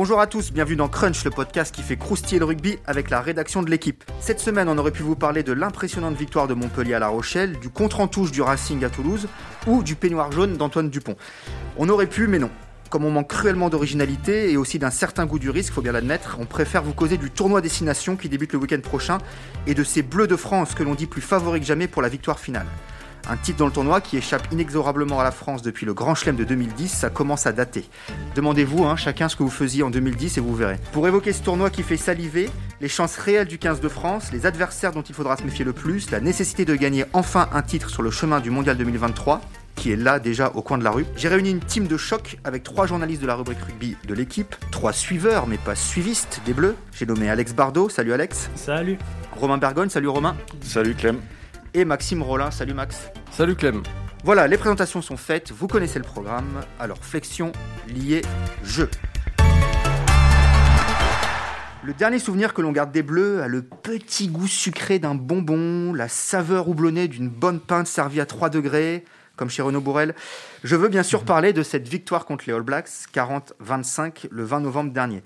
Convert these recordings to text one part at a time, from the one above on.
Bonjour à tous, bienvenue dans Crunch, le podcast qui fait croustiller le rugby avec la rédaction de l'équipe. Cette semaine, on aurait pu vous parler de l'impressionnante victoire de Montpellier à La Rochelle, du contre-en-touche du Racing à Toulouse ou du peignoir jaune d'Antoine Dupont. On aurait pu, mais non. Comme on manque cruellement d'originalité et aussi d'un certain goût du risque, faut bien l'admettre, on préfère vous causer du tournoi Destination qui débute le week-end prochain et de ces Bleus de France que l'on dit plus favoris que jamais pour la victoire finale. Un titre dans le tournoi qui échappe inexorablement à la France depuis le Grand Chelem de 2010, ça commence à dater. Demandez-vous hein, chacun ce que vous faisiez en 2010 et vous verrez. Pour évoquer ce tournoi qui fait saliver, les chances réelles du 15 de France, les adversaires dont il faudra se méfier le plus, la nécessité de gagner enfin un titre sur le chemin du Mondial 2023, qui est là déjà au coin de la rue. J'ai réuni une team de choc avec trois journalistes de la rubrique rugby de l'équipe, trois suiveurs mais pas suivistes des Bleus. J'ai nommé Alex Bardot, salut Alex. Salut. Romain Bergogne, salut Romain. Salut Clem. Et Maxime Rollin, salut Max. Salut Clem. Voilà, les présentations sont faites, vous connaissez le programme, alors flexion, lié, jeu. Le dernier souvenir que l'on garde des Bleus a le petit goût sucré d'un bonbon, la saveur houblonnée d'une bonne pinte servie à 3 degrés, comme chez Renaud Bourrel. Je veux bien sûr parler de cette victoire contre les All Blacks, 40-25, le 20 novembre dernier.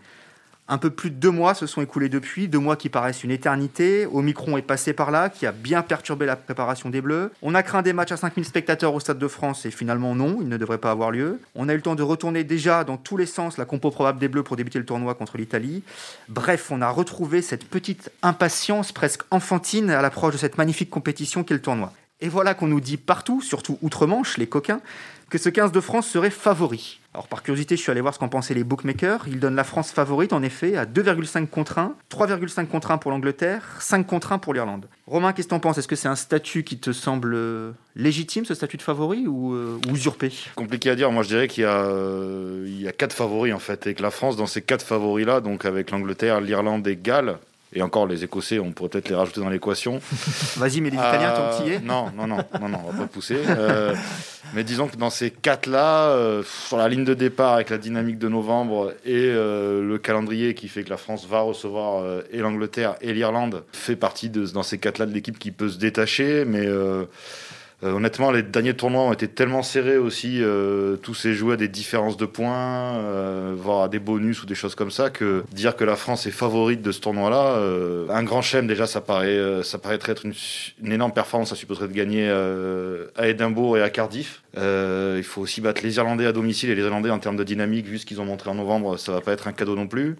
Un peu plus de deux mois se sont écoulés depuis, deux mois qui paraissent une éternité. Omicron est passé par là, qui a bien perturbé la préparation des Bleus. On a craint des matchs à 5000 spectateurs au Stade de France et finalement non, ils ne devraient pas avoir lieu. On a eu le temps de retourner déjà dans tous les sens la compo probable des Bleus pour débuter le tournoi contre l'Italie. Bref, on a retrouvé cette petite impatience presque enfantine à l'approche de cette magnifique compétition qu'est le tournoi. Et voilà qu'on nous dit partout, surtout outre-Manche, les coquins, que ce 15 de France serait favori. Alors par curiosité, je suis allé voir ce qu'en pensaient les bookmakers. Ils donnent la France favorite en effet à 2,5 contre 1, 3,5 contre 1 pour l'Angleterre, 5 contre 1 pour l'Irlande. Romain, qu'est-ce que t'en penses? Est-ce que c'est un statut qui te semble euh, légitime, ce statut de favori, ou, euh, usurpé? Compliqué à dire. Moi, je dirais qu'il y, a, euh, y a quatre favoris en fait, et que la France, dans ces quatre favoris-là, donc avec l'Angleterre, l'Irlande et Galles, et encore, les Écossais, on pourrait peut-être les rajouter dans l'équation. Vas-y, mais les Italiens, Euh, tant petit Non, non, non, non, non, on va pas pousser. Euh, mais disons que dans ces quatre-là, euh, sur la ligne de départ, avec la dynamique de novembre et euh, le calendrier qui fait que la France va recevoir et l'Angleterre et l'Irlande, fait partie de, dans ces quatre-là de l'équipe qui peut se détacher. Mais honnêtement, les derniers tournois ont été tellement serrés aussi, euh, tous s'est joué à des différences de points, euh, voire à des bonus ou des choses comme ça, que dire que la France est favorite de ce tournoi-là, euh, un grand chelem déjà, ça paraît, euh, ça paraîtrait être une, énorme performance. Ça supposerait de gagner euh, à Édimbourg et à Cardiff. Euh, il faut aussi battre les Irlandais à domicile et les Irlandais en termes de dynamique, vu ce qu'ils ont montré en novembre, ça va pas être un cadeau non plus.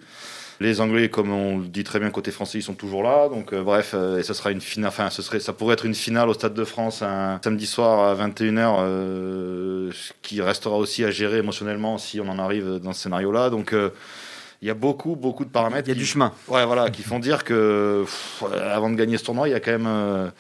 Les Anglais, comme on le dit très bien côté français, ils sont toujours là. Donc euh, bref, euh, et ce sera une finale. Enfin, ce serait, ça pourrait être une finale au Stade de France un samedi soir à 21h, euh, ce qui restera aussi à gérer émotionnellement si on en arrive dans ce scénario-là. Donc il y a beaucoup, beaucoup de paramètres. Il y a qui- du chemin. Ouais, voilà, qui font dire que pff, avant de gagner ce tournoi, il y a quand même,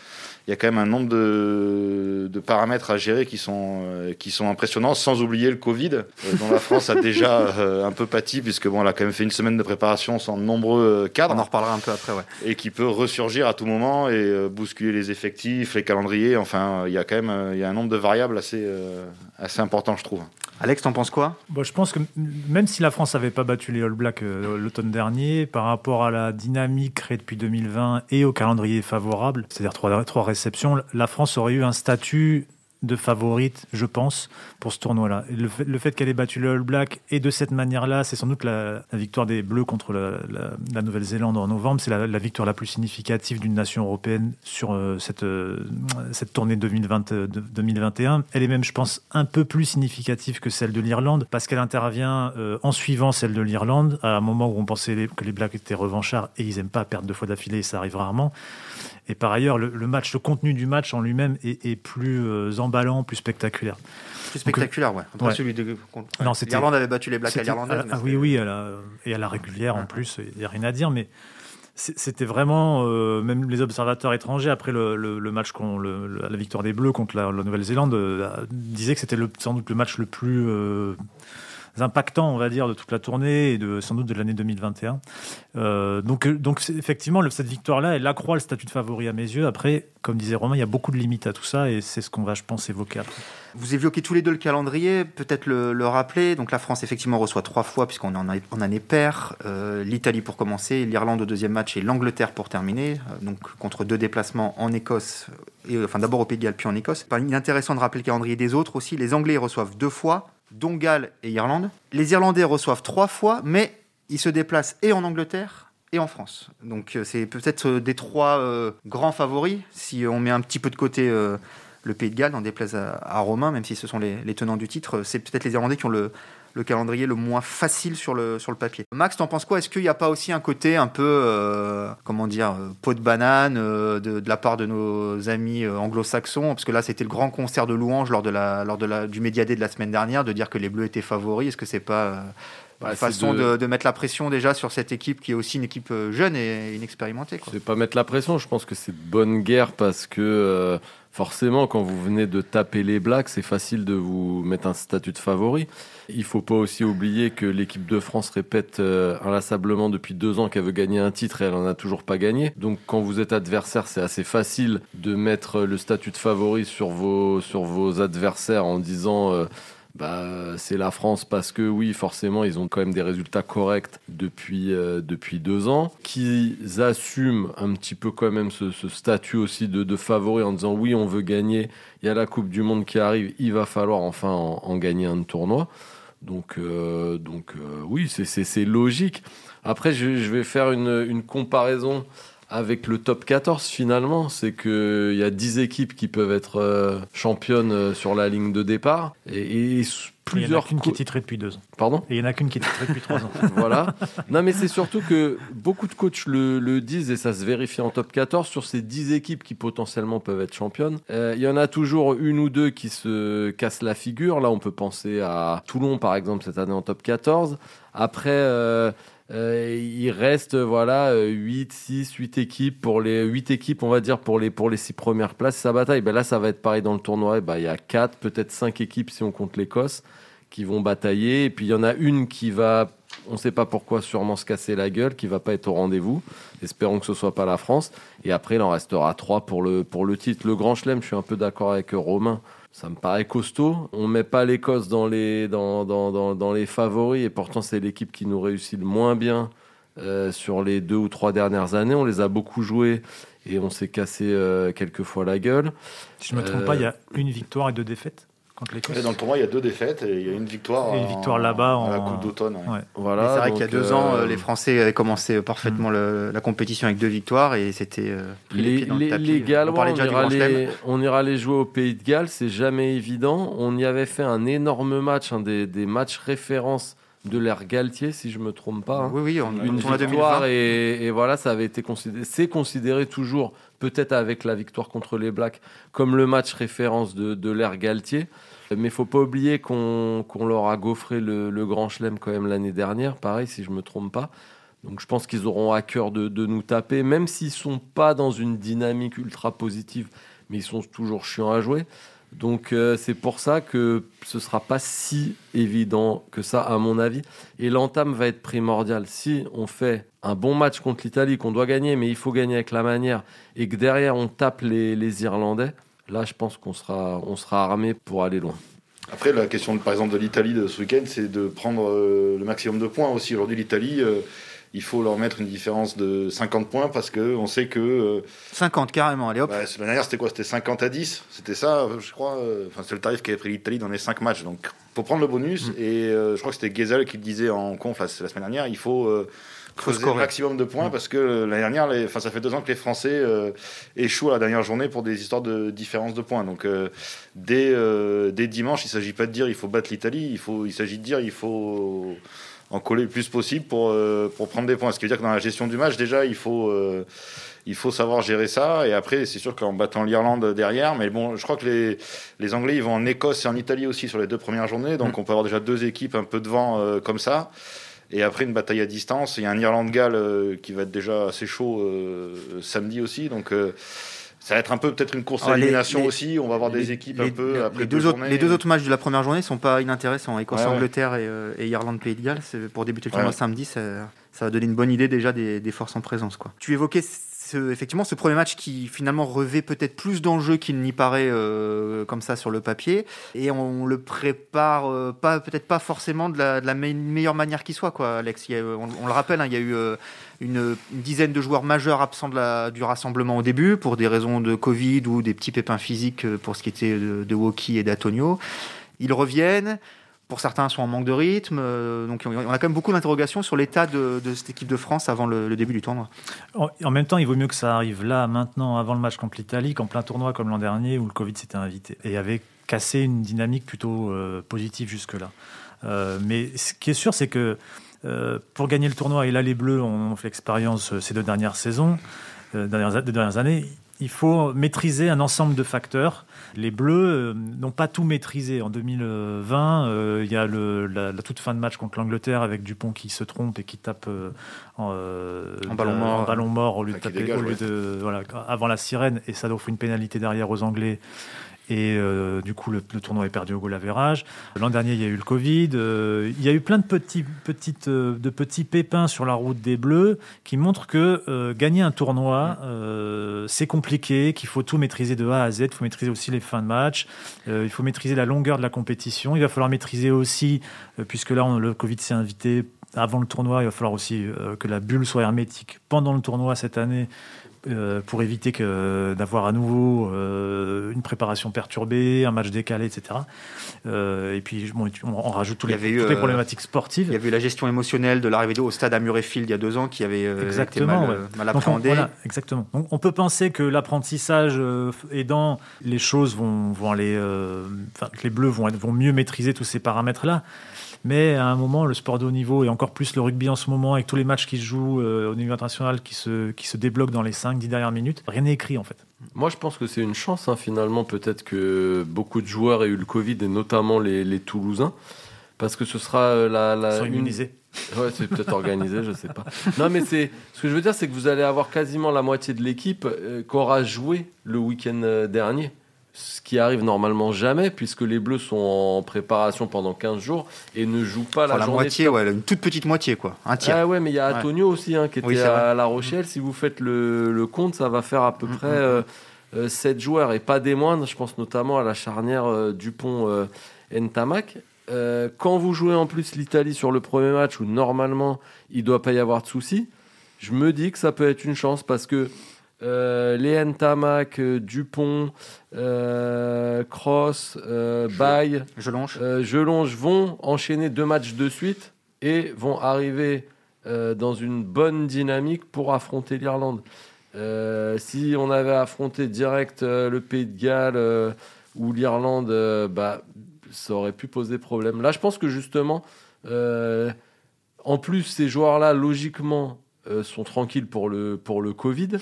il y a quand même un nombre de, de paramètres à gérer qui sont, euh, qui sont impressionnants, sans oublier le Covid, euh, dont la France a déjà euh, un peu pâti, puisque bon, elle a quand même fait une semaine de préparation sans de nombreux euh, On en cadres, reparlera un peu après, ouais. et qui peut ressurgir à tout moment et bousculer les effectifs, les calendriers. Enfin, il y a quand même, il y a un nombre de variables assez, assez important, je trouve. Alex, t'en penses quoi? Bon, je pense que même si la France n'avait pas battu les All Blacks euh, l'automne dernier, par rapport à la dynamique créée depuis 2020 et au calendrier favorable, c'est-à-dire trois réceptions, la France aurait eu un statut de favorite, je pense, pour ce tournoi-là. Le fait, le fait qu'elle ait battu le All Black et de cette manière-là, c'est sans doute la, victoire des Bleus contre la, la- la Nouvelle-Zélande en novembre. C'est la, victoire la plus significative d'une nation européenne sur euh, cette, euh, cette tournée 2020, euh, de- 2021. Elle est même, je pense, un peu plus significative que celle de l'Irlande parce qu'elle intervient en suivant celle de l'Irlande à un moment où on pensait que les Blacks étaient revanchards et ils n'aiment pas perdre deux fois d'affilée, ça arrive rarement. Et par ailleurs, le, match, le contenu du match en lui-même est, plus euh, emballant, plus spectaculaire. Plus spectaculaire, ouais. Après ouais. celui de. L'Irlande avait battu les Blacks à l'Irlandaise. ah, ah oui, oui, à la- et à la régulière en plus, il n'y a rien à dire, mais c'était vraiment, euh, même les observateurs étrangers, après le, le- le match, le- la victoire des Bleus contre la, la Nouvelle-Zélande, euh, disaient que c'était sans doute le match le plus euh, impactant, on va dire, de toute la tournée et sans doute de l'année 2021. Euh, donc, euh, donc effectivement, cette victoire-là, elle accroît le statut de favori à mes yeux. Après, comme disait Romain, il y a beaucoup de limites à tout ça et c'est ce qu'on va, je pense, évoquer après. Vous évoquez tous les deux le calendrier, peut-être le, le rappeler. Donc la France effectivement reçoit trois fois puisqu'on est en, en année paire. Euh, L'Italie pour commencer, l'Irlande au deuxième match et l'Angleterre pour terminer. Donc contre deux déplacements en Écosse, enfin d'abord au Pays de Galles puis en Écosse. Il est intéressant de rappeler le calendrier des autres aussi. Les Anglais reçoivent deux fois, dont Galles et Irlande. Les Irlandais reçoivent trois fois, mais ils se déplacent et en Angleterre et en France. Donc c'est peut-être des trois grands favoris, si on met un petit peu de côté le Pays de Galles, en déplace à, Romain, même si ce sont les tenants du titre. C'est peut-être les Irlandais qui ont le, le calendrier le moins facile sur le, sur le papier. Max, t'en penses quoi? Est-ce qu'il n'y a pas aussi un côté un peu, euh, comment dire, euh, peau de banane euh, de, la part de nos amis anglo-saxons? Parce que là, c'était le grand concert de louanges lors, de la, lors de la, du Médiadé de la semaine dernière, de dire que les Bleus étaient favoris. Est-ce que c'est pas bah, façon de... De, mettre la pression déjà sur cette équipe qui est aussi une équipe jeune et inexpérimentée C'est pas mettre la pression, je pense que c'est bonne guerre parce que forcément, quand vous venez de taper les Blacks, c'est facile de vous mettre un statut de favori. Il faut pas aussi oublier que l'équipe de France répète euh, inlassablement depuis deux ans qu'elle veut gagner un titre et elle en a toujours pas gagné. Donc, quand vous êtes adversaire, c'est assez facile de mettre le statut de favori sur vos, sur vos adversaires en disant euh, bah, c'est la France parce que oui, forcément, ils ont quand même des résultats corrects depuis, euh, depuis deux ans, qu'ils assument un petit peu quand même ce, statut aussi de, favori en disant oui, on veut gagner, il y a la Coupe du Monde qui arrive, il va falloir enfin en, gagner un tournoi. Donc, euh, donc euh, oui, c'est logique. Après, je, je, vais faire une, une comparaison avec le top 14 finalement, c'est qu'il y a 10 équipes qui peuvent être euh, championnes euh, sur la ligne de départ et, plusieurs. Il n'y en a qu'une qui est titrée depuis deux ans. Pardon? Et il n'y en a qu'une qui est titrée depuis trois ans. voilà. Non, mais c'est surtout que beaucoup de coachs le, disent et ça se vérifie en top 14 sur ces 10 équipes qui potentiellement peuvent être championnes. Euh, il y en a toujours une ou deux qui se cassent la figure. Là, on peut penser à Toulon par exemple cette année en top 14. Après. Euh, il reste voilà 8, 6, 8 équipes pour les 8 équipes, on va dire pour les pour les 6 premières places. Sa bataille, ben là ça va être pareil dans le tournoi. Ben, il y a 4, peut-être 5 équipes si on compte l'Écosse qui vont batailler. Et puis il y en a une qui va, on ne sait pas pourquoi, sûrement se casser la gueule, qui va pas être au rendez-vous. Espérons que ce soit pas la France. Et après, il en restera 3 pour le, pour le titre. Le Grand Chelem, je suis un peu d'accord avec Romain ça me paraît costaud. On met pas l'Écosse dans les, dans, dans, dans, les favoris et pourtant c'est l'équipe qui nous réussit le moins bien euh, sur les deux ou trois dernières années. On les a beaucoup joués et on s'est cassé euh, quelques fois la gueule. Si je ne me trompe pas, il y a une victoire et deux défaites dans le tournoi, il y a deux défaites et il y a une victoire. Et une victoire là-bas en... la Coupe d'automne. Voilà. C'est vrai qu'il y a deux ans, euh, les Français avaient commencé parfaitement mm. la compétition avec deux victoires et c'était euh, les, les, les, Gallois, on, ira les, on, ira les jouer au Pays de Galles, c'est jamais évident. On y avait fait un énorme match, un des, des matchs références de l'ère Galtier, si je me trompe pas. Hein. Oui, oui, on une victoire et, et, voilà, ça avait été considéré, c'est considéré toujours, peut-être avec la victoire contre les Blacks, comme le match référence de, de l'ère Galtier. Mais faut pas oublier qu'on leur a gaufré le, Grand Chelem quand même l'année dernière, pareil si je me trompe pas. Donc je pense qu'ils auront à cœur de, nous taper, même s'ils sont pas dans une dynamique ultra positive, mais ils sont toujours chiants à jouer. Donc euh, c'est pour ça que ce sera pas si évident que ça, à mon avis. Et l'entame va être primordiale. Si on fait un bon match contre l'Italie, qu'on doit gagner, mais il faut gagner avec la manière, et que derrière on tape les Irlandais, Là, je pense qu'on sera, on sera armé pour aller loin. Après, la question, par exemple, de l'Italie de ce week-end, c'est de prendre euh, le maximum de points aussi. Aujourd'hui, l'Italie, euh, il faut leur mettre une différence de 50 points parce qu'on sait que. 50 euh, carrément, allez hop. Bah, L'année dernière, c'était quoi? C'était 50 à 10 C'était ça, je crois. Enfin, c'est le tarif qu'avait pris l'Italie dans les 5 matchs. Donc, faut prendre le bonus. Mm. Et je crois que c'était Gezel qui le disait en conf la semaine dernière il faut creuser un maximum de points mm. parce que l'année dernière, les, ça fait deux ans que les Français euh, échouent à la dernière journée pour des histoires de différence de points. Donc euh, dès, euh, dès, dimanche, il ne s'agit pas de dire il faut battre l'Italie, il, faut, il s'agit de dire il faut en coller le plus possible pour, pour prendre des points. Ce qui veut dire que dans la gestion du match, déjà, il faut il faut savoir gérer ça. Et après, c'est sûr qu'en battant l'Irlande derrière, mais bon, je crois que les, les, Anglais, ils vont en Écosse et en Italie aussi sur les deux premières journées. Donc, mm. on peut avoir déjà deux équipes un peu devant comme ça. Et après une bataille à distance, il y a un Irlande-Galles euh, qui va être déjà assez chaud euh, samedi aussi. Donc euh, ça va être un peu peut-être une course à élimination aussi. On va avoir des équipes un peu après les deux, autres, les deux autres matchs de la première journée sont pas inintéressants. Écosse-Angleterre et, Irlande-Pays de Galles. Pour débuter le tournoi samedi, ça, ça, va donner une bonne idée déjà des, des forces en présence. Quoi. Tu évoquais effectivement ce premier match qui finalement revêt peut-être plus d'enjeux qu'il n'y paraît euh, comme ça sur le papier. Et on le prépare euh, pas peut-être pas forcément de la, meilleure manière qui soit quoi Alex. On, le rappelle hein, il y a eu euh, une, dizaine de joueurs majeurs absents de la, du rassemblement au début pour des raisons de Covid ou des petits pépins physiques pour ce qui était de, de Woki et d'Atonio ils reviennent pour certains, sont en manque de rythme. Euh, donc, on a quand même beaucoup d'interrogations sur l'état de, cette équipe de France avant le, début du tournoi. En, même temps, il vaut mieux que ça arrive là, maintenant, avant le match contre l'Italie, qu'en plein tournoi comme l'an dernier où le Covid s'était invité et avait cassé une dynamique plutôt euh, positive jusque-là. Euh, mais ce qui est sûr, c'est que pour gagner le tournoi, et là, les Bleus ont fait l'expérience ces deux dernières saisons, dernières, deux dernières années, il faut maîtriser un ensemble de facteurs. Les Bleus euh, n'ont pas tout maîtrisé. En 2020, euh, il y a la, toute fin de match contre l'Angleterre avec Dupont qui se trompe et qui tape euh, en, ballon mort, ballon mort au lieu de taper voilà, avant la sirène. Et ça offre une pénalité derrière aux Anglais et euh, du coup, le, tournoi est perdu au goal average. L'an dernier, il y a eu le Covid. Euh, il y a eu plein de petits, petites, euh, de petits pépins sur la route des Bleus qui montrent que gagner un tournoi, c'est compliqué, qu'il faut tout maîtriser de A à Z. Il faut maîtriser aussi les fins de match. il faut maîtriser la longueur de la compétition. Il va falloir maîtriser aussi, puisque là, le Covid s'est invité avant le tournoi, il va falloir aussi que la bulle soit hermétique pendant le tournoi cette année euh, pour éviter que d'avoir à nouveau euh, une préparation perturbée, un match décalé, etc. Euh, et puis on, rajoute tous les, toutes les problématiques sportives. Il y avait eu la gestion émotionnelle de l'arrivée au stade à Murrayfield il y a deux ans qui avait exactement, été mal, appréhendée. on, exactement. on peut penser que l'apprentissage aidant, les choses vont, vont aller, que les Bleus vont, vont mieux maîtriser tous ces paramètres-là. Mais à un moment, le sport de haut niveau, et encore plus le rugby en ce moment, avec tous les matchs qui se jouent euh, au niveau international, qui se, qui se débloquent dans les 5-10 dernières minutes, rien n'est écrit en fait. Moi, je pense que c'est une chance, hein, finalement. Peut-être que beaucoup de joueurs aient eu le Covid, et notamment les, les Toulousains, parce que ce sera euh, la. la Ils sont immunisés. Ouais, c'est peut-être organisé, je sais pas. Non, mais c'est ce que je veux dire, c'est que vous allez avoir quasiment la moitié de l'équipe euh, qui aura joué le week-end dernier ce qui arrive normalement jamais, puisque les Bleus sont en préparation pendant 15 jours et ne jouent pas la, la moitié, ouais, une toute petite moitié, quoi, un tiers. Ah ouais, mais il y a Antonio aussi, hein, qui était à La Rochelle. Si vous faites le, compte, ça va faire à peu mm, près mm, 7 mm. euh, euh, joueurs, et pas des moindres, je pense notamment à la charnière euh, Dupont-Ntamak. quand vous jouez en plus l'Italie sur le premier match, où normalement il ne doit pas y avoir de soucis, je me dis que ça peut être une chance, parce que euh, Léon Tamac, euh, Dupont, euh, Cross, euh, Baye, Gelonge vont enchaîner deux matchs de suite et vont arriver dans une bonne dynamique pour affronter l'Irlande. si on avait affronté direct le Pays de Galles ou l'Irlande, bah, ça aurait pu poser problème. Là, je pense que justement, en plus, ces joueurs-là, logiquement, euh, sont tranquilles pour le, pour le Covid.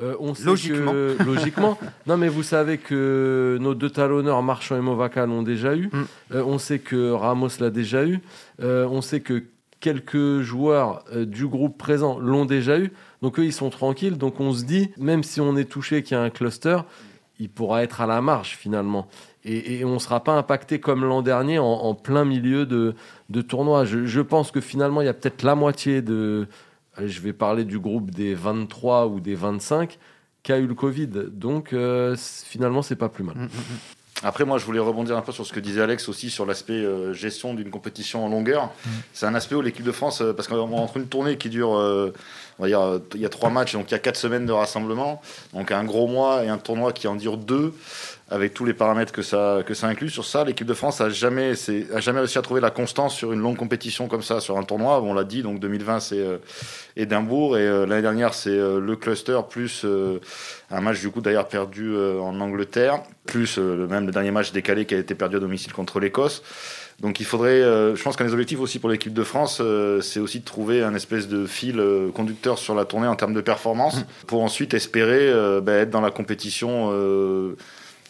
Euh, on logiquement. logiquement. Non, mais vous savez que nos deux talonneurs, Marchand et Movaca, l'ont déjà eu. Mm. Euh, on sait que Ramos l'a déjà eu. on sait que quelques joueurs du groupe présent l'ont déjà eu. Donc eux, ils sont tranquilles. Donc on se dit, même si on est touché qu'il y a un cluster, il pourra être à la marge finalement. Et, on ne sera pas impacté comme l'an dernier en, plein milieu de, de tournoi. Je, je pense que finalement, il y a peut-être la moitié de, je vais parler du groupe des 23 ou des 25 qui a eu le Covid. Donc euh, finalement, c'est pas plus mal. Mm, mm, mm. Après, moi, je voulais rebondir un peu sur ce que disait Alex aussi sur l'aspect euh, gestion d'une compétition en longueur. C'est un aspect où l'équipe de France, euh, parce qu'entre une tournée qui dure, on va dire, il y a trois matchs, donc il y a quatre semaines de rassemblement, donc un gros mois et un tournoi qui en dure deux avec tous les paramètres que ça, que ça inclut. Sur ça, l'équipe de France a jamais, a jamais réussi à trouver la constance sur une longue compétition comme ça, sur un tournoi. On l'a dit, donc 2020 c'est euh, Édimbourg et euh, l'année dernière c'est euh, le cluster plus un match du coup d'ailleurs perdu en Angleterre, plus même le dernier match décalé qui a été perdu à domicile contre l'Écosse. Donc il faudrait, je pense qu'un des objectifs aussi pour l'équipe de France, c'est aussi de trouver un espèce de fil conducteur sur la tournée en termes de performance, mmh. pour ensuite espérer bah, être dans la compétition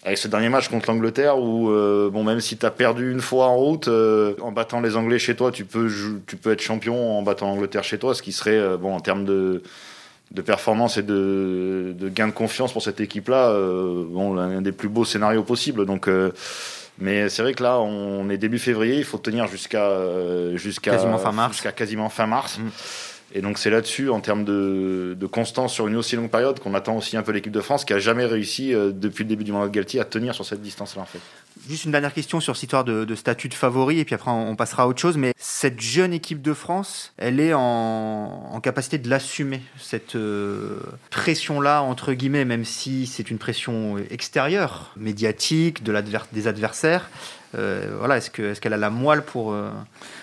avec ce dernier match contre l'Angleterre où euh, bon même si tu as perdu une fois en route euh, en battant les Anglais chez toi tu peux tu peux être champion en battant l'Angleterre chez toi ce qui serait euh, bon en termes de de performance et de, de gain de confiance pour cette équipe là bon l'un des plus beaux scénarios possibles. Donc mais c'est vrai que là on est début février il faut tenir jusqu'à jusqu'à quasiment fin mars. jusqu'à quasiment fin mars. Et donc c'est là-dessus, en termes de, constance sur une aussi longue période, qu'on attend aussi un peu l'équipe de France, qui a jamais réussi euh, depuis le début du mandat de Galtier à tenir sur cette distance-là. Juste une dernière question sur cette histoire de, statut de favori, et puis après on, passera à autre chose. Mais cette jeune équipe de France, elle est en, capacité de l'assumer, cette euh, pression-là, entre guillemets, même si c'est une pression extérieure, médiatique, de des adversaires. Euh, voilà, est-ce qu'elle est a la moelle pour, euh,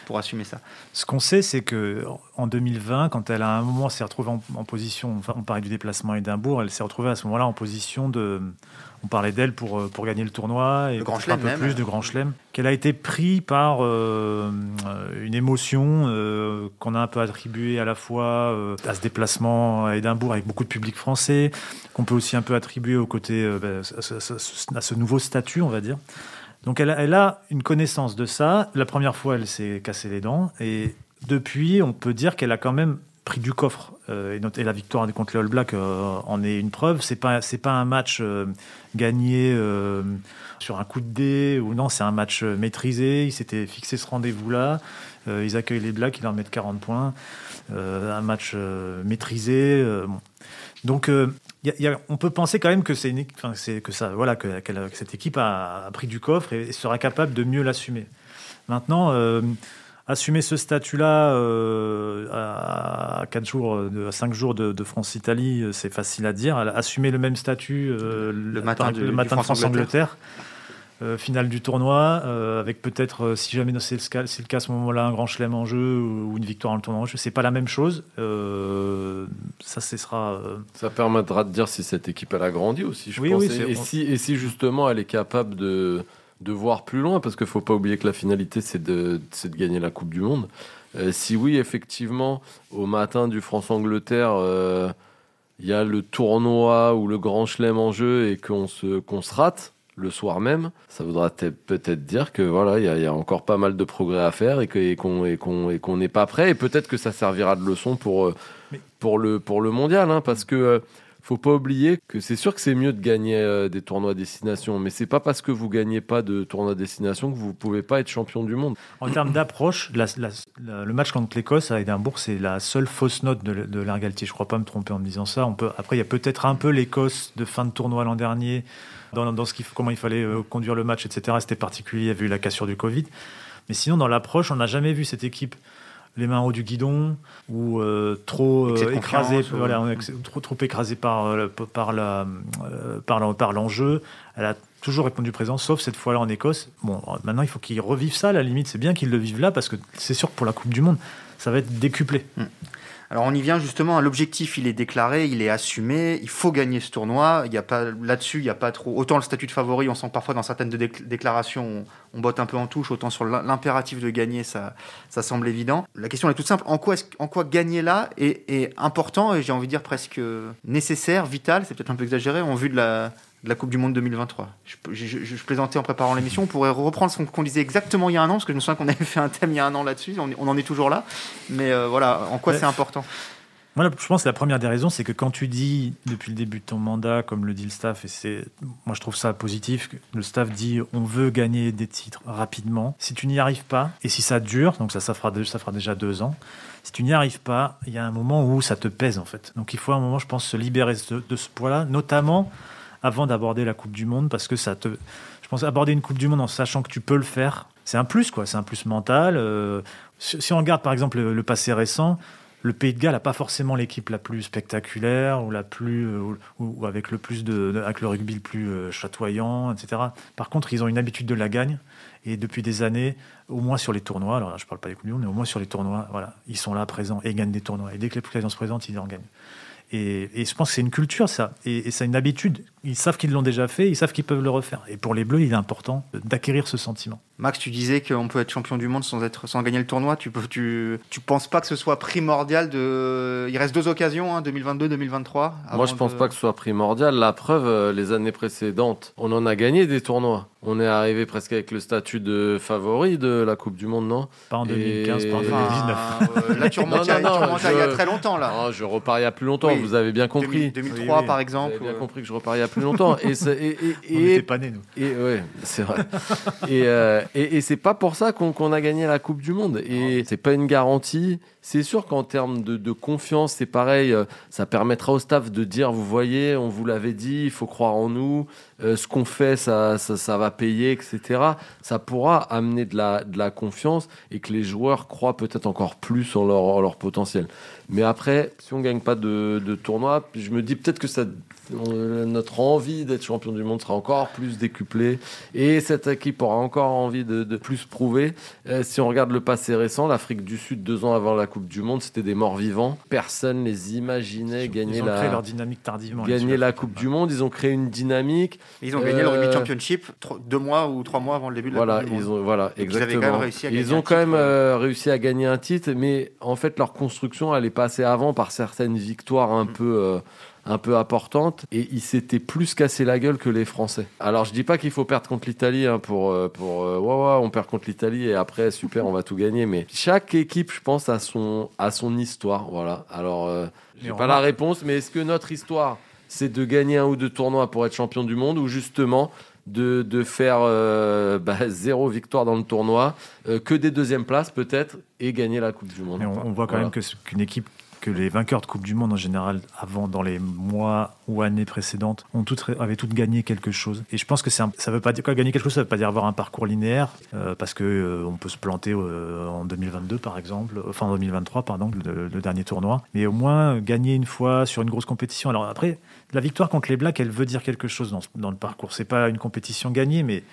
pour assumer ça? Ce qu'on sait, c'est que en 2020, quand elle a un moment s'est retrouvée en, position, enfin, on parlait du déplacement à Édimbourg, elle s'est retrouvée à ce moment-là en position de, on parlait d'elle pour, euh, pour gagner le tournoi et le grand un peu même. plus de grand chelem, qu'elle a été prise par une émotion qu'on a un peu attribuée à la fois à ce déplacement à Édimbourg avec beaucoup de public français, qu'on peut aussi un peu attribuer au côté ben, à, ce nouveau statut, on va dire. Donc elle, a une connaissance de ça. La première fois, elle s'est cassé les dents. Et depuis, on peut dire qu'elle a quand même pris du coffre. Euh, et, la victoire contre les All Blacks euh, en est une preuve. C'est pas pas un match euh, gagné sur un coup de dé ou non, c'est un match maîtrisé. Ils s'étaient fixé ce rendez-vous-là. ils accueillent les Blacks, ils leur mettent 40 points. un match maîtrisé. Donc on peut penser quand même que c'est que ça, voilà, que, cette équipe a, pris du coffre et, sera capable de mieux l'assumer. Maintenant, euh, assumer ce statut-là euh, à 4 jours, à 5 jours de, France-Italie, euh, c'est facile à dire. Assumer le même statut le matin, de, France-Angleterre. Euh, finale du tournoi, euh, avec peut-être, euh, si jamais c'est le, cas, le cas à ce moment-là, un grand chelem en jeu ou, une victoire en le tournoi en jeu. C'est pas la même chose. ça, ce sera. Ça permettra de dire si cette équipe elle a grandi aussi, je oui, pense. Oui, et, si, et si justement elle est capable de, de voir plus loin, parce qu'il faut pas oublier que la finalité c'est de, de gagner la Coupe du Monde. si oui, effectivement, au matin du France-Angleterre, il y a le tournoi ou le grand chelem en jeu et qu'on se, qu'on se rate le soir même, ça voudra peut-être dire que voilà, il y, a encore pas mal de progrès à faire et qu'on et qu'on n'est pas prêt. Et peut-être que ça servira de leçon pour euh, pour le pour le mondial, hein, parce que euh, faut pas oublier que c'est sûr que c'est mieux de gagner euh, des tournois destination, mais c'est pas parce que vous gagnez pas de tournois destination que vous pouvez pas être champion du monde. En termes d'approche, le match contre l'Écosse à Édimbourg, c'est la seule fausse note de, de l'Argaltier. Je crois pas me tromper en me disant ça. On peut, après, il y a peut-être un peu l'Écosse de fin de tournoi l'an dernier dans, comment il fallait euh, conduire le match, etc. C'était particulier, il la cassure du Covid. Mais sinon, dans l'approche, on n'a jamais vu cette équipe les mains en haut du guidon ou euh, trop euh, voilà, trop, trop écrasée par, par, la, par, par l'enjeu. Elle a toujours répondu présent, sauf cette fois-là en Écosse. Bon, maintenant, il faut qu'ils revivent ça, à la limite. C'est bien qu'ils le vivent là, parce que c'est sûr que pour la Coupe du Monde, ça va être décuplé. Hmm. Alors on y vient justement, l'objectif il est déclaré, il est assumé, il faut gagner ce tournoi. Il y a pas là-dessus, il n'y a pas trop. Autant le statut de favori, on sent parfois dans certaines déclarations, on, botte un peu en touche. Autant sur l'impératif de gagner, ça, ça semble évident. La question est toute simple en quoi, en quoi gagner là est, est important et j'ai envie de dire presque nécessaire, vital? C'est peut-être un peu exagéré en vue de la, de la Coupe du Monde 2023. Je, plaisantais en préparant l'émission, on pourrait reprendre ce qu'on disait exactement il y a un an, parce que je me souviens qu'on avait fait un thème il y a un an là-dessus, on, en est toujours là. Mais euh, voilà, en quoi c'est important? Moi, je pense que la première des raisons, c'est que quand tu dis depuis le début de ton mandat, comme le dit le staff, et c'est, moi je trouve ça positif, le staff dit on veut gagner des titres rapidement. Si tu n'y arrives pas, et si ça dure, donc ça, ça, fera, ça fera déjà deux ans, si tu n'y arrives pas, il y a un moment où ça te pèse en fait. Donc il faut à un moment, je pense, se libérer de, de ce poids-là, notamment avant d'aborder la Coupe du Monde parce que ça te. Je pense aborder une Coupe du Monde en sachant que tu peux le faire, c'est un plus, quoi. C'est un plus mental. Euh, si on regarde par exemple le, passé récent, le Pays de Galles n'a pas forcément l'équipe la plus spectaculaire ou la plus euh, ou, avec le plus de, avec le rugby le plus euh, chatoyant, etc. Par contre, ils ont une habitude de la gagne et depuis des années, au moins sur les tournois. Alors là, je parle pas des coups mais au moins sur les tournois, voilà, ils sont là présents et gagnent des tournois. Et dès que les présidents se présentent, ils en gagnent. Et, et, je pense que c'est une culture, ça. Et, et c'est une habitude. Ils savent qu'ils l'ont déjà fait, ils savent qu'ils peuvent le refaire. Et pour les Bleus, il est important d'acquérir ce sentiment. Max, tu disais qu'on peut être champion du monde sans, être, sans gagner le tournoi. Tu, tu penses pas que ce soit primordial de. Il reste deux occasions, 2022-2023 hein, Moi, je pense pas que ce soit primordial. La preuve, euh, les années précédentes, on en a gagné des tournois. On est arrivé presque avec le statut de favori de la Coupe du Monde, non Pas en 2015, pas en 2019. Euh, là, tu remontes, il y a très longtemps. Là. je repars il y a plus longtemps, vous avez bien compris. 2003, par exemple. Vous avez bien compris que je repars il y a plus longtemps. et, et, et, on n'était pas nés, nous. Et, ouais, c'est vrai. et, euh, et, c'est pas pour ça qu'on a gagné la Coupe du Monde. Et c'est pas une garantie c'est sûr qu'en termes de, confiance, c'est pareil. Euh, ça permettra au staff de dire, vous voyez, on vous l'avait dit, il faut croire en nous. Euh, ce qu'on fait, ça, va payer, etc. Ça pourra amener de la, confiance et que les joueurs croient peut-être encore plus en leur, en leur potentiel. Mais après, si on gagne pas de, tournoi, je me dis peut-être que notre envie d'être champion du monde sera encore plus décuplée et cette équipe aura encore envie de, plus prouver. Euh, si on regarde le passé récent, l'Afrique du Sud, deux ans avant la du Monde, c'était des morts vivants. Personne les imaginait gagner ils la. Créé leur dynamique tardivement. Gagner la Coupe du Monde, ils ont créé une dynamique. Ils ont gagné le Rugby euh, Championship deux mois ou trois mois avant le début de voilà, la Coupe ils ont, Voilà, exactement. Ils, ont quand même euh, réussi à gagner un titre, mais en fait leur construction, elle est passée avant par certaines victoires un mm. peu un peu importante et il s'était plus cassé la gueule que les Français. Alors je dis pas qu'il faut perdre contre l'Italie hein, pour euh, pour euh, ouais, ouais, on perd contre l'Italie et après super on va tout gagner mais chaque équipe je pense a son a son histoire voilà. Alors euh, j'ai pas la réponse mais est-ce que notre histoire c'est de gagner un ou deux tournois pour être champion du monde ou justement de, de faire bah, zéro victoire dans le tournoi, que des deuxièmes places peut-être, et gagner la Coupe du Monde? on, voit quand même qu'une équipe que les vainqueurs de Coupe du Monde en général, avant, dans les mois ou années précédentes, ont toutes, avaient toutes gagné quelque chose. Et je pense que ça veut pas dire quoi gagner quelque chose, ça veut pas dire avoir un parcours linéaire, euh, parce que euh, on peut se planter euh, en 2022 par exemple, enfin en 2023 pardon, le, le, dernier tournoi, mais au moins gagner une fois sur une grosse compétition. Alors après, la victoire contre les Blacks, elle veut dire quelque chose dans, dans le parcours. C'est pas une compétition gagnée, mais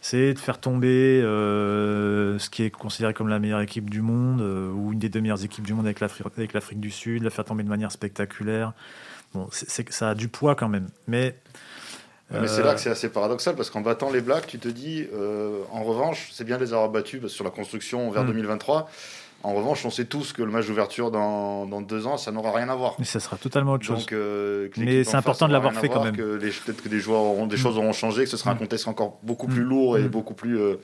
c'est de faire tomber euh, ce qui est considéré comme la meilleure équipe du monde euh, ou une des deux meilleures équipes du monde avec l'Afrique du Sud, la faire tomber de manière spectaculaire. Bon, ça a du poids quand même. Mais, mais c'est là que c'est assez paradoxal parce qu'en battant les Blacks, tu te dis, euh, en revanche, c'est bien de les avoir battus parce que sur la construction vers 2023 mm. En revanche, on sait tous que le match d'ouverture dans, dans, deux ans, ça n'aura rien à voir. Mais ça sera totalement autre chose. Donc, euh, mais c'est important de l'avoir fait quand même. Peut-être que des, joueurs auront, des mm. choses auront changé, que ce sera un mm. contexte encore beaucoup plus mm. lourd et beaucoup plus euh,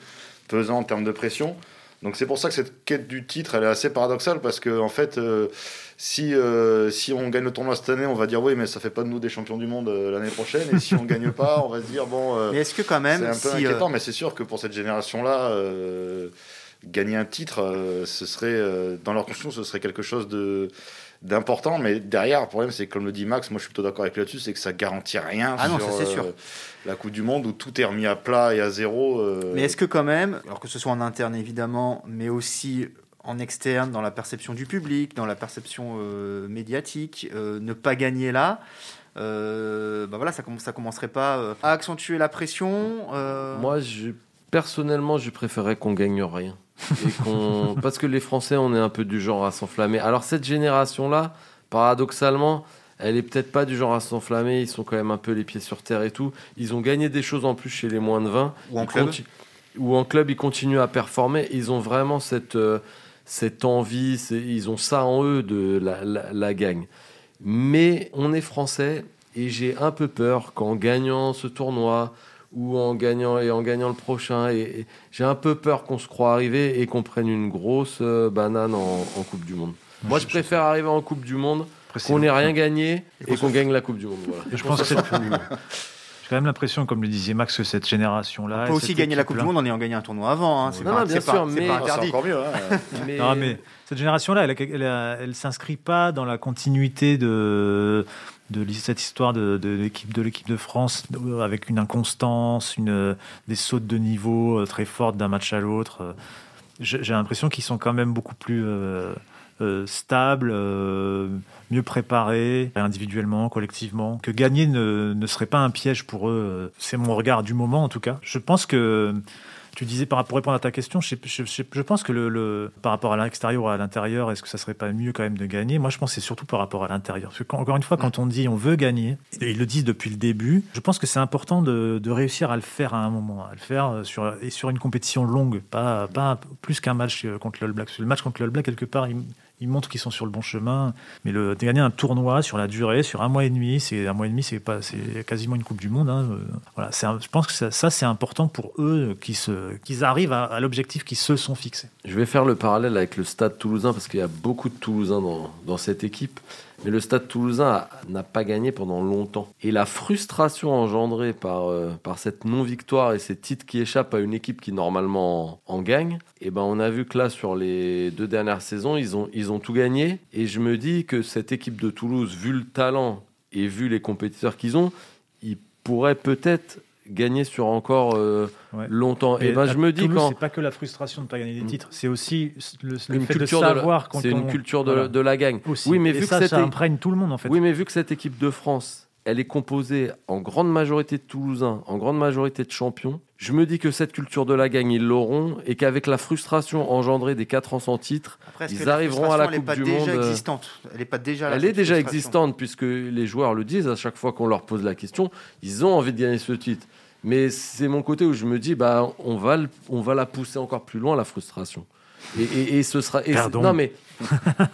pesant en termes de pression. Donc c'est pour ça que cette quête du titre, elle est assez paradoxale parce que en fait, euh, si si on gagne le tournoi cette année, on va dire oui, mais ça fait pas de nous des champions du monde l'année prochaine. Et si on gagne pas, on va se dire bon. mais est-ce que quand même, c'est un peu inquiétant, mais c'est sûr que pour cette génération-là gagner un titre, euh, ce serait euh, dans leur construction, ce serait quelque chose de d'important. Mais derrière, le problème, c'est comme le dit Max, moi je suis plutôt d'accord avec là-dessus, c'est que ça garantit rien ah sur sûr. Euh, la Coupe du Monde où tout est remis à plat et à zéro. Mais est-ce que quand même, alors que ce soit en interne évidemment, mais aussi en externe, dans la perception du public, dans la perception médiatique, ne pas gagner là, bah voilà, ça, ça commencerait pas à accentuer la pression Moi, je, personnellement, je préférerais qu'on gagne rien. Parce que les Français, on est un peu du genre à s'enflammer. Alors cette génération-là, paradoxalement, elle est peut-être pas du genre à s'enflammer. Ils sont quand même un peu les pieds sur terre et tout. Ils ont gagné des choses en plus chez les moins de 20. Ou en club. Ou en club, ils continuent à performer. Ils ont vraiment cette, euh, cette envie. Ils ont ça en eux de la, la, la gagne. Mais on est français et j'ai un peu peur qu'en gagnant ce tournoi, ou en gagnant et en gagnant le prochain. Et, j'ai un peu peur qu'on se croit arriver et qu'on prenne une grosse euh, banane en, Coupe du Monde. Moi, je préfère arriver en Coupe du Monde, qu'on n'ait rien gagné et qu'on gagne la Coupe du Monde. je pense que c'est J'ai quand même l'impression, comme le disait Max, que cette génération-là. On peut aussi gagner la Coupe du Monde en ayant gagné un tournoi avant. Hein. C'est pas, bien sûr, mais c'est encore mieux. Hein. Non, mais cette génération-là, elle, elle, s'inscrit pas dans la continuité de de cette histoire de, l'équipe de l'équipe de France avec une inconstance, une, des sautes de niveau euh, très fortes d'un match à l'autre. Euh, j'ai l'impression qu'ils sont quand même beaucoup plus euh, stables, mieux préparés individuellement, collectivement. Que gagner ne, ne serait pas un piège pour eux. C'est mon regard du moment en tout cas. Je pense que tu disais, pour répondre à ta question, je, je, pense que le, par rapport à l'extérieur ou à l'intérieur, est-ce que ça serait pas mieux quand même de gagner? Moi, je pense que c'est surtout par rapport à l'intérieur. Parce que, encore une fois, quand on dit on veut gagner, et ils le disent depuis le début, je pense que c'est important de, réussir à le faire à un moment, à le faire sur, et sur une compétition longue, pas, pas plus qu'un match contre le All Black. Le match contre le All Black, quelque part, il, ils montrent qu'ils sont sur le bon chemin. Mais le, gagner un tournoi sur la durée, sur un mois et demi, c'est un mois et demi, c'est pas, c'est quasiment une Coupe du Monde. Hein. Voilà, je pense que ça, c'est important pour eux qu'ils arrivent à, l'objectif qu'ils se sont fixés. Je vais faire le parallèle avec le Stade Toulousain parce qu'il y a beaucoup de Toulousains dans cette équipe. Mais le Stade toulousain n'a pas gagné pendant longtemps. Et la frustration engendrée par, euh, par cette non-victoire et ces titres qui échappent à une équipe qui normalement en, gagne, et eh ben on a vu que là, sur les deux dernières saisons, ils ont, ils ont tout gagné. Et je me dis que cette équipe de Toulouse, vu le talent et vu les compétiteurs qu'ils ont, ils pourraient peut-être gagner sur encore euh, longtemps. Et, ben je me dis quand c'est pas que la frustration de ne pas gagner des mm. titres, c'est aussi le, fait de savoir c'est une culture de, la gagne. Oui, mais vu ça, que ça imprègne tout le monde en fait. Oui, mais vu que cette équipe de France elle est composée en grande majorité de Toulousains, en grande majorité de champions. Je me dis que cette culture de la gagne, ils l'auront et qu'avec la frustration engendrée des 4 ans sans titre, ils arriveront à la Coupe du Monde. Euh, existante. Elle n'est pas déjà Elle est déjà existante puisque les joueurs le disent à chaque fois qu'on leur pose la question. Ils ont envie de gagner ce titre. Mais c'est mon côté où je me dis, bah, on va, on va la pousser encore plus loin, la frustration. Et, ce sera. non, mais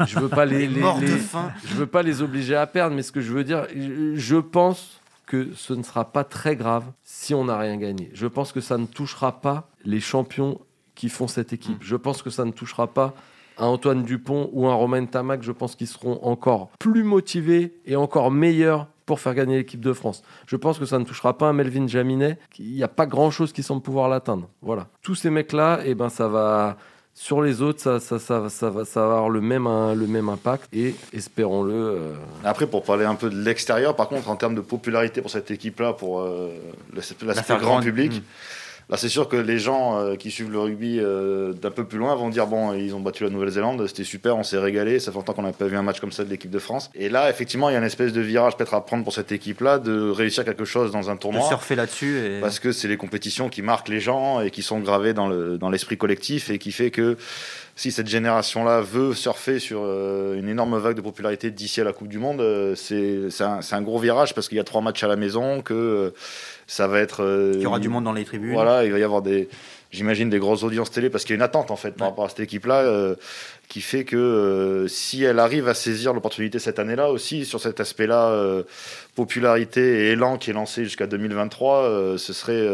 je veux pas les, je veux pas les obliger à perdre, mais ce que je veux dire, je pense que ce ne sera pas très grave si on n'a rien gagné. Je pense que ça ne touchera pas les champions qui font cette équipe. Mm. Je pense que ça ne touchera pas un Antoine Dupont ou un Romain Tamac. Je pense qu'ils seront encore plus motivés et encore meilleurs pour faire gagner l'équipe de France. Je pense que ça ne touchera pas un Melvin Jaminet. Il n'y a pas grand-chose qui semble pouvoir l'atteindre. Voilà. Tous ces mecs-là, et eh ben, ça va sur les autres, ça, ça, ça, ça, va, ça va avoir le même, le même impact et espérons-le. Euh, Après, pour parler un peu de l'extérieur, par contre, en termes de popularité pour cette équipe-là, pour euh, l'aspect grand public. Hmm. Là, c'est sûr que les gens euh, qui suivent le rugby euh, d'un peu plus loin vont dire bon, ils ont battu la Nouvelle-Zélande, c'était super, on s'est régalé. Ça fait longtemps qu'on n'a pas vu un match comme ça de l'équipe de France. Et là, effectivement, il y a une espèce de virage peut-être à prendre pour cette équipe-là, de réussir quelque chose dans un tournoi. De surfer là-dessus. Parce que c'est les compétitions qui marquent les gens et qui sont gravées dans l'esprit dans collectif et qui fait que si cette génération-là veut surfer sur euh, une énorme vague de popularité d'ici à la Coupe du Monde, c'est un, un, gros virage parce qu'il y a trois matchs à la maison, que ça va être. Euh, il y aura du monde dans les tribunes. Voilà, il va y avoir des, j'imagine, des grosses audiences télé parce qu'il y a une attente en fait par rapport à cette équipe-là. Euh, qui fait que euh, si elle arrive à saisir l'opportunité cette année-là aussi, sur cet aspect-là, euh, popularité et élan qui est lancé jusqu'à 2023, euh, ce, serait,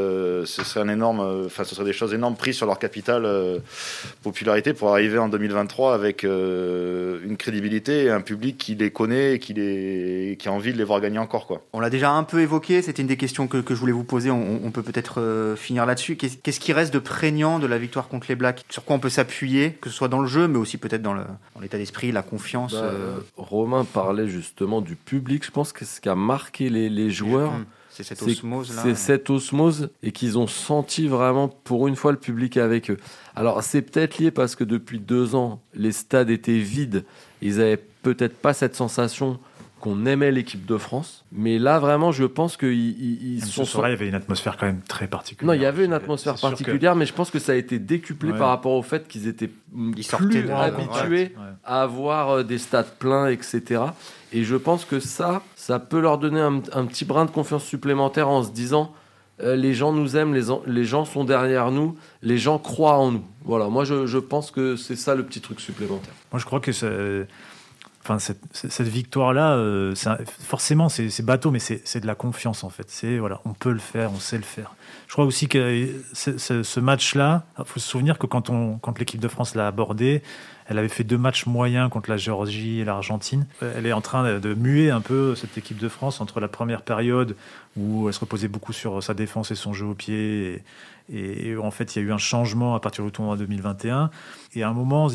ce serait un énorme, enfin ce serait des choses énormes prises sur leur capital popularité pour arriver en 2023 avec une crédibilité et un public qui les connaît et qui, les, qui a envie de les voir gagner encore. Quoi. On l'a déjà un peu évoqué, c'était une des questions que, que, je voulais vous poser, on, on peut peut-être finir là-dessus. Qu'est-ce qui reste de prégnant de la victoire contre les Blacks Sur quoi on peut s'appuyer, que ce soit dans le jeu, mais aussi peut-être dans l'état d'esprit, la confiance. Bah, euh. Romain parlait justement du public. Je pense que ce qui a marqué les, joueurs, hum, c'est cette osmose C'est cette osmose et qu'ils ont senti vraiment pour une fois le public avec eux. Alors c'est peut-être lié parce que depuis deux ans, les stades étaient vides. Ils avaient peut-être pas cette sensation qu'on aimait l'équipe de France. Mais là, vraiment, je pense qu'ils sont. Ce soir, il y avait une atmosphère quand même très particulière. Non, il y avait une atmosphère particulière, mais je pense que ça a été décuplé par rapport au fait qu'ils étaient plus habitués à avoir euh, des stades pleins, etc. Et je pense que ça, ça peut leur donner un, petit brin de confiance supplémentaire en se disant. Euh, les gens nous aiment, les, les, gens sont derrière nous, les gens croient en nous. Voilà, moi je, je pense que c'est ça le petit truc supplémentaire. Moi je crois que enfin, cette, victoire-là, euh, forcément, c'est bateau, mais c'est de la confiance en fait. C'est voilà, on peut le faire, on sait le faire. Je crois aussi que ce, match-là, il faut se souvenir que quand, on, quand l'équipe de France l'a abordé, elle avait fait deux matchs moyens contre la Géorgie et l'Argentine. Elle est en train de muer un peu cette équipe de France entre la première période où elle se reposait beaucoup sur sa défense et son jeu au pied. En fait, il y a eu un changement à partir du tournoi 2021. Et à un moment,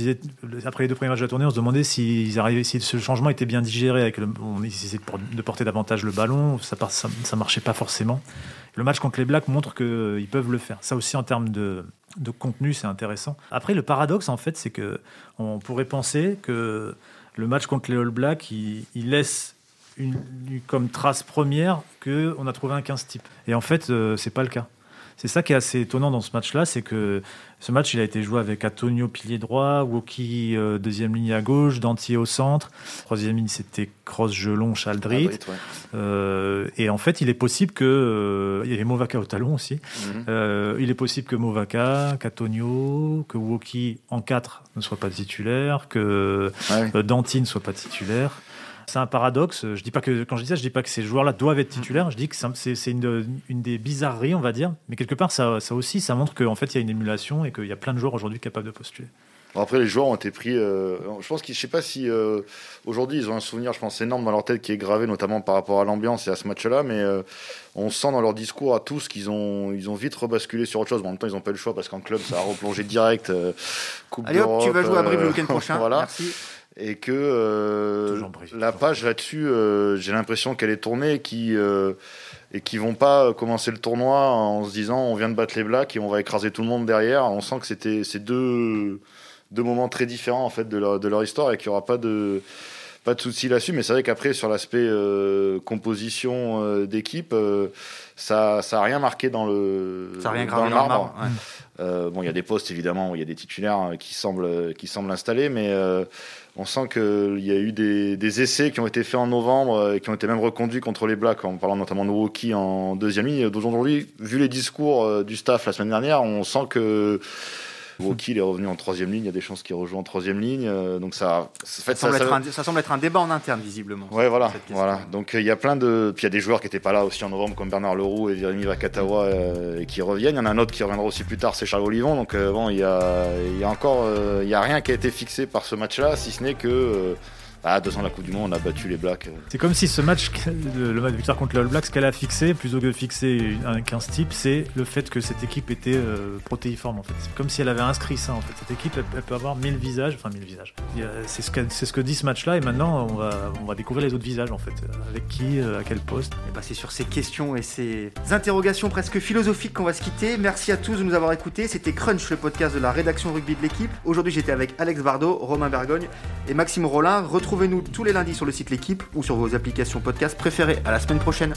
après les deux premiers matchs de la tournée, on se demandait si, ce changement était bien digéré. Avec on essayait de porter davantage le ballon. Ça ne marchait pas forcément. Le match contre les Blacks montre qu'ils peuvent le faire. Ça aussi, en termes de, de contenu, c'est intéressant. Après, le paradoxe, en fait, c'est que on pourrait penser que le match contre les All Blacks, il, laisse une, comme trace première qu'on a trouvé un 15 type. Et en fait, euh, c'est pas le cas. C'est ça qui est assez étonnant dans ce match-là, c'est que ce match, il a été joué avec Antonio pilier droit, Woki euh, deuxième ligne à gauche, Dantier au centre, troisième ligne c'était Cross, Gelon, Chaldrit. Euh, et en fait, il est possible que euh, il y avait Movaka au talon aussi. Mhm. il est possible que Movaka, qu'Antonio, que Woki en 4 ne soit pas titulaire, que Danti ne soit pas titulaire c'est un paradoxe. Je dis pas que quand je dis ça, je dis pas que ces joueurs-là doivent être titulaires. Je dis que c'est une, une, des bizarreries, on va dire. Mais quelque part, ça, ça aussi, ça montre qu'en fait, il y a une émulation et qu'il y a plein de joueurs aujourd'hui capables de postuler. après, les joueurs ont été pris. Euh, je pense qu'ils, je sais pas si euh, aujourd'hui ils ont un souvenir, je pense, énorme dans leur tête qui est gravé, notamment par rapport à l'ambiance et à ce match-là. Mais euh, on sent dans leur discours à tous qu'ils ont, ils ont vite rebasculé sur autre chose. Bon, en même temps, ils n'ont pas eu le choix parce qu'en club, ça a replongé direct. coupe Allez hop, tu vas jouer à Brive le week-end prochain. voilà. Merci. Et que la page là-dessus, j'ai l'impression qu'elle est tournée, qui et qui vont pas commencer le tournoi en se disant on vient de battre les Blacks et on va écraser tout le monde derrière. On sent que c'était ces deux deux moments très différents en fait de leur, de leur histoire et qu'il n'y aura pas de pas de souci là-dessus. Mais c'est vrai qu'après sur l'aspect euh, composition euh, d'équipe, euh, ça ça a rien marqué dans le ça a rien dans le marbre. bon, il y a des postes évidemment où il y a des titulaires qui semblent qui semblent installés, mais on sent qu'il y a eu des, essais qui ont été faits en novembre et qui ont été même reconduits contre les Blacks, en parlant notamment de Woki en deuxième ligne. D'aujourd'hui, vu les discours du staff la semaine dernière, on sent que Woki est revenu en troisième ligne, il y a des chances qu'il rejoue en troisième ligne. Euh, donc ça, ça, semble être un, ça, semble être un, débat en interne, visiblement. Ouais, voilà. voilà. Donc euh, il y a plein de. Puis il y a des joueurs qui n'étaient pas là aussi en novembre, comme Bernard Leroux et Jérémy Vakatawa, euh, et qui reviennent. Il y en a un autre qui reviendra aussi plus tard, c'est Charles Olivon. Donc bon, il y a, y a encore. Il n'y a rien qui a été fixé par ce match-là, si ce n'est que ah, deux ans la Coupe du Monde, on a battu les Blacks. C'est comme si ce match, le match de victoire contre les All Blacks, ce qu'elle a fixé, plutôt que de fixer un 15 type, c'est le fait que cette équipe était euh, protéiforme en fait. C'est comme si elle avait inscrit ça en fait. Cette équipe, elle, peut avoir 1000 visages, enfin 1000 visages. C'est ce, que, ce que dit ce match-là et maintenant on va, on va découvrir les autres visages en fait. Avec qui, euh, à quel poste. Et bah c'est sur ces questions et ces interrogations presque philosophiques qu'on va se quitter. Merci à tous de nous avoir écoutés. C'était Crunch, le podcast de la rédaction rugby de l'équipe. Aujourd'hui j'étais avec Alex Bardot, Romain Bergogne et Maxime Rollin. Retrouvez-nous tous les lundis sur le site L'équipe ou sur vos applications podcast préférées. À la semaine prochaine.